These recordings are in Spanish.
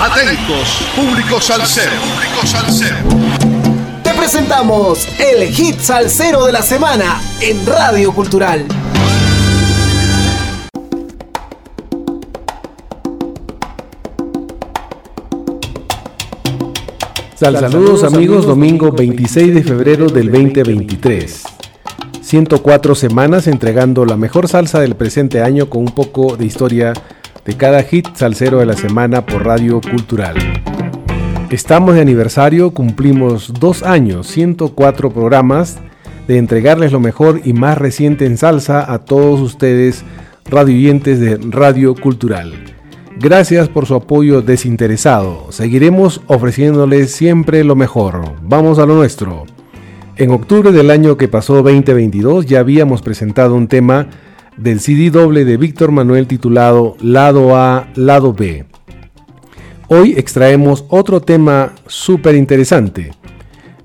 Atentos, público salsero. Público salsero. Te presentamos el hit salsero de la semana en Radio Cultural. saludos amigos, domingo 26 de febrero del 2023. 104 semanas entregando la mejor salsa del presente año con un poco de historia de cada hit salsero de la semana por Radio Cultural. Estamos de aniversario, cumplimos dos años, 104 programas de entregarles lo mejor y más reciente en salsa a todos ustedes, radioyentes de Radio Cultural. Gracias por su apoyo desinteresado. Seguiremos ofreciéndoles siempre lo mejor. Vamos a lo nuestro. En octubre del año que pasó 2022 ya habíamos presentado un tema del CD doble de Víctor Manuel titulado Lado A, Lado B. Hoy extraemos otro tema súper interesante.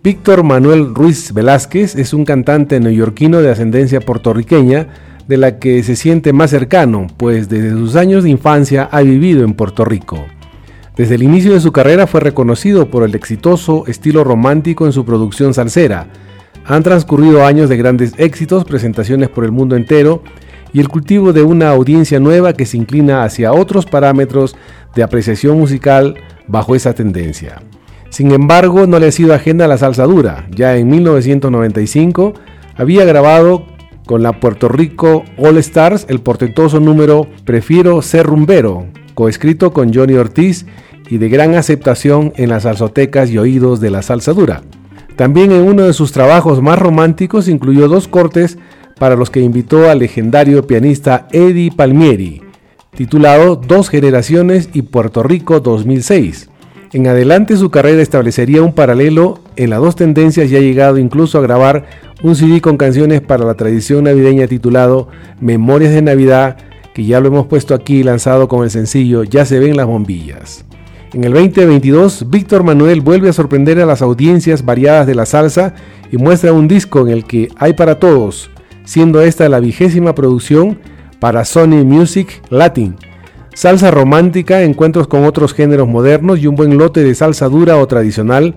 Víctor Manuel Ruiz Velázquez es un cantante neoyorquino de ascendencia puertorriqueña de la que se siente más cercano, pues desde sus años de infancia ha vivido en Puerto Rico. Desde el inicio de su carrera fue reconocido por el exitoso estilo romántico en su producción salsera. Han transcurrido años de grandes éxitos, presentaciones por el mundo entero y el cultivo de una audiencia nueva que se inclina hacia otros parámetros de apreciación musical bajo esa tendencia. Sin embargo, no le ha sido ajena la salsa dura. Ya en 1995 había grabado con la Puerto Rico All Stars el portentoso número Prefiero ser rumbero, coescrito con Johnny Ortiz y de gran aceptación en las salsotecas y oídos de la salsa dura. También en uno de sus trabajos más románticos incluyó dos cortes para los que invitó al legendario pianista Eddie Palmieri, titulado Dos Generaciones y Puerto Rico 2006. En adelante su carrera establecería un paralelo en las dos tendencias y ha llegado incluso a grabar un CD con canciones para la tradición navideña titulado Memorias de Navidad, que ya lo hemos puesto aquí lanzado con el sencillo Ya se ven las bombillas. En el 2022, Víctor Manuel vuelve a sorprender a las audiencias variadas de la salsa y muestra un disco en el que hay para todos, siendo esta la vigésima producción para Sony Music Latin. Salsa romántica, encuentros con otros géneros modernos y un buen lote de salsa dura o tradicional,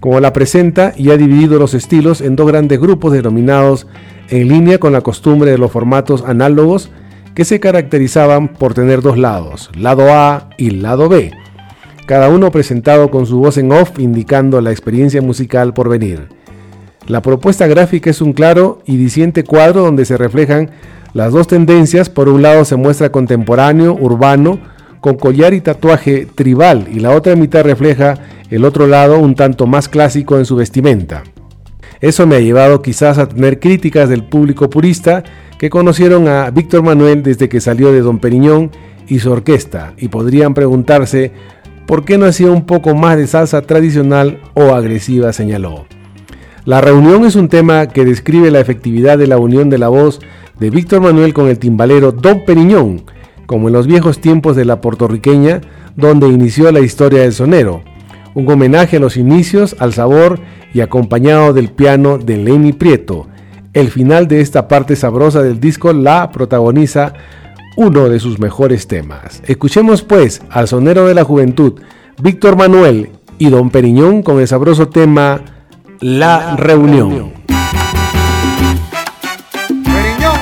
como la presenta y ha dividido los estilos en dos grandes grupos denominados en línea con la costumbre de los formatos análogos que se caracterizaban por tener dos lados, lado A y lado B, cada uno presentado con su voz en off indicando la experiencia musical por venir. La propuesta gráfica es un claro y diciente cuadro donde se reflejan las dos tendencias. Por un lado se muestra contemporáneo, urbano, con collar y tatuaje tribal, y la otra mitad refleja el otro lado un tanto más clásico en su vestimenta. Eso me ha llevado quizás a tener críticas del público purista que conocieron a Víctor Manuel desde que salió de Don Periñón y su orquesta, y podrían preguntarse por qué no hacía un poco más de salsa tradicional o agresiva, señaló. La reunión es un tema que describe la efectividad de la unión de la voz de Víctor Manuel con el timbalero Don Periñón, como en los viejos tiempos de la puertorriqueña, donde inició la historia del sonero. Un homenaje a los inicios, al sabor y acompañado del piano de Lenny Prieto. El final de esta parte sabrosa del disco la protagoniza uno de sus mejores temas. Escuchemos pues al sonero de la juventud, Víctor Manuel y Don Periñón con el sabroso tema la reunión. Periñón,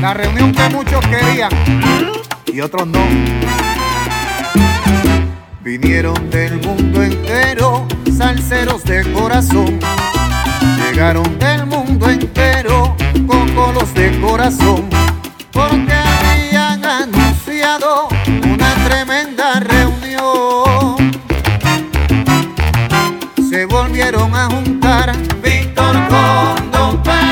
la reunión que muchos querían y otros no. Vinieron del mundo entero, salseros de corazón. Llegaron del mundo entero, cocolos de corazón. Porque habían anunciado una tremenda reunión volvieron a juntar Víctor con Don Periñón.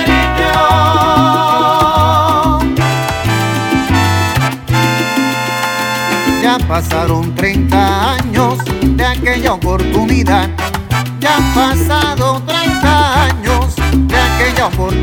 Ya pasaron 30 años de aquella oportunidad. Ya han pasado 30 años de aquella oportunidad.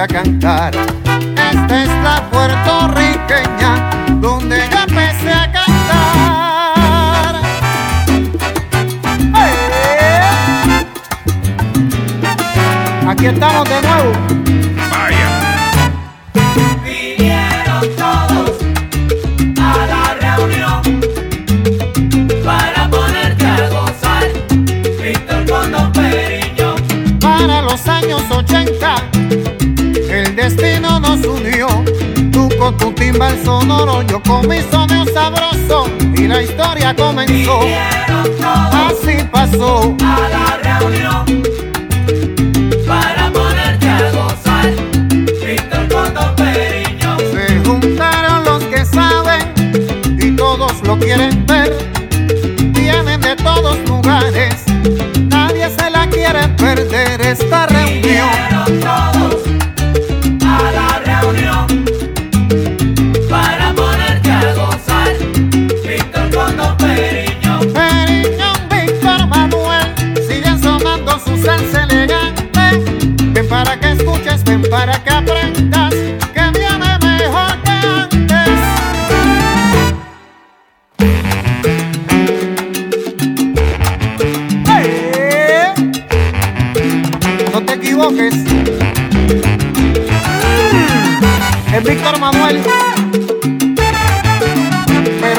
A cantar. Timbal sonoro, yo con mi soneo sabroso. Y la historia comenzó. Así pasó. a la reunión para ponerte a gozar. Víctor con Don Periño. Se juntaron los que saben y todos lo quieren ver. Vienen de todos lugares, nadie se la quiere perder esta reunión.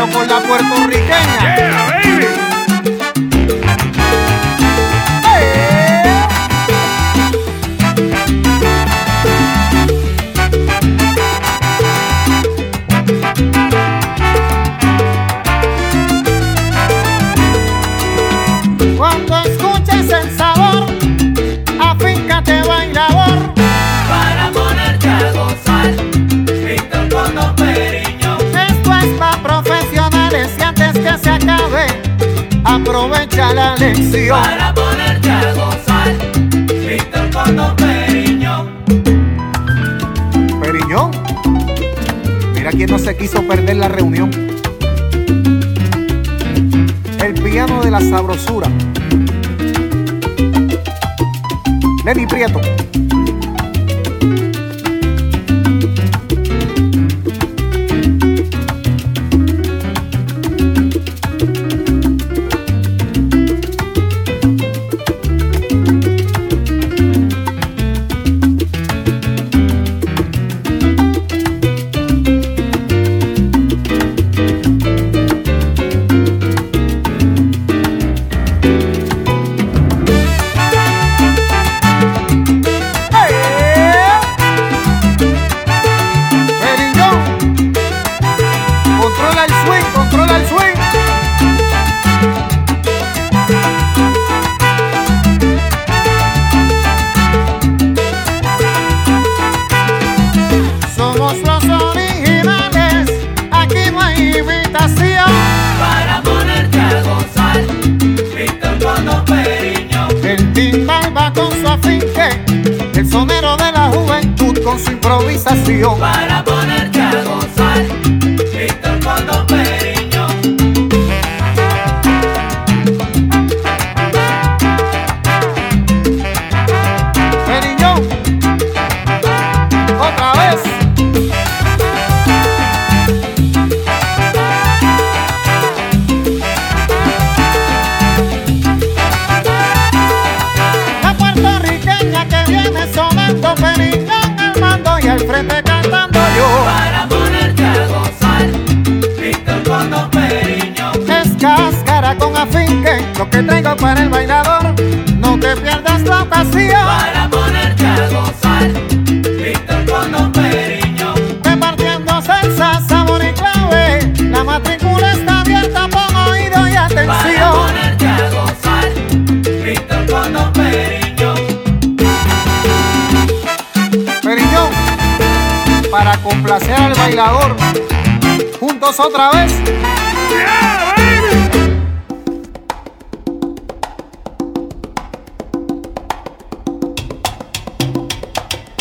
Pero con la puertorriqueña. ¡Eh! La lección. Para ponerte a gozar. Víctor con Don Periño. Periñón, mira quién no se quiso perder la reunión. El piano de la sabrosura. Lenny Prieto. Con su improvisación. Para ponerte frente cantando yo. Para ponerte a gozar. Víctor con Don Periño. Es cáscara con afinque, lo que traigo para el bailador. No te pierdas la ocasión. Juntos otra vez.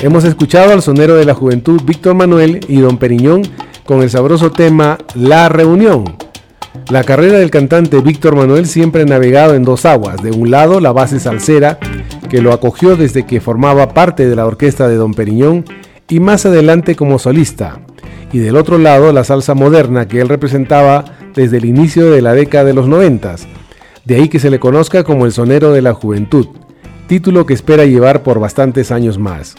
Hemos escuchado al sonero de la juventud Víctor Manuel y Don Periñón con el sabroso tema La Reunión. La carrera del cantante Víctor Manuel siempre ha navegado en dos aguas. De un lado, la base salsera, que lo acogió desde que formaba parte de la orquesta de Don Periñón, y más adelante como solista. Y del otro lado la salsa moderna que él representaba desde el inicio de la década de los noventas. De ahí que se le conozca como el sonero de la juventud, título que espera llevar por bastantes años más.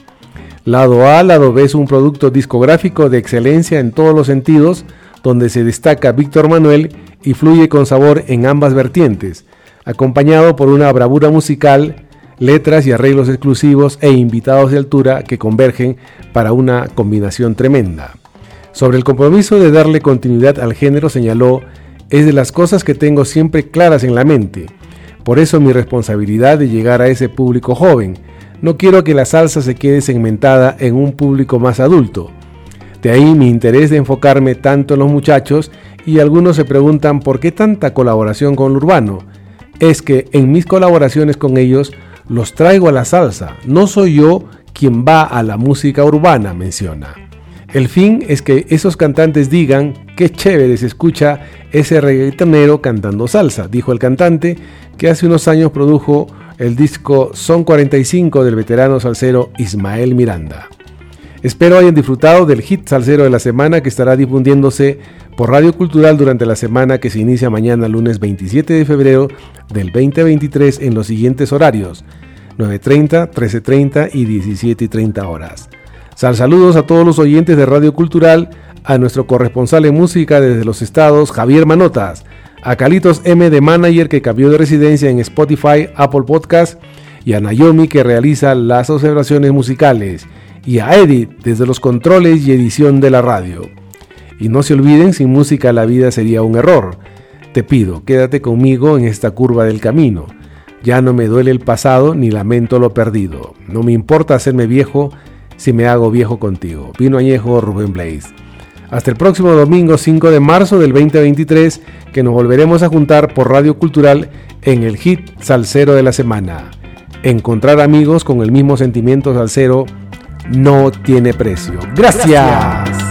Lado A, lado B es un producto discográfico de excelencia en todos los sentidos, donde se destaca Víctor Manuel y fluye con sabor en ambas vertientes, acompañado por una bravura musical, letras y arreglos exclusivos e invitados de altura que convergen para una combinación tremenda. Sobre el compromiso de darle continuidad al género señaló, es de las cosas que tengo siempre claras en la mente. Por eso mi responsabilidad de llegar a ese público joven. No quiero que la salsa se quede segmentada en un público más adulto. De ahí mi interés de enfocarme tanto en los muchachos y algunos se preguntan por qué tanta colaboración con lo urbano. Es que en mis colaboraciones con ellos los traigo a la salsa, no soy yo quien va a la música urbana, menciona. El fin es que esos cantantes digan qué chévere se escucha ese reggaetonero cantando salsa, dijo el cantante que hace unos años produjo el disco Son 45 del veterano salsero Ismael Miranda. Espero hayan disfrutado del hit salsero de la semana que estará difundiéndose por Radio Cultural durante la semana que se inicia mañana lunes 27 de febrero del 2023 en los siguientes horarios 9.30, 13.30 y 17.30 horas. Sal saludos a todos los oyentes de Radio Cultural, a nuestro corresponsal en música desde los estados, Javier Manotas, a Calitos M de Manager que cambió de residencia en Spotify, Apple Podcast, y a Naomi que realiza las observaciones musicales, y a Edith desde los controles y edición de la radio. Y no se olviden, sin música la vida sería un error. Te pido, quédate conmigo en esta curva del camino. Ya no me duele el pasado ni lamento lo perdido. No me importa hacerme viejo si me hago viejo contigo. Vino añejo Rubén Blaze. Hasta el próximo domingo 5 de marzo del 2023 que nos volveremos a juntar por Radio Cultural en el hit Salsero de la semana. Encontrar amigos con el mismo sentimiento salsero no tiene precio. Gracias.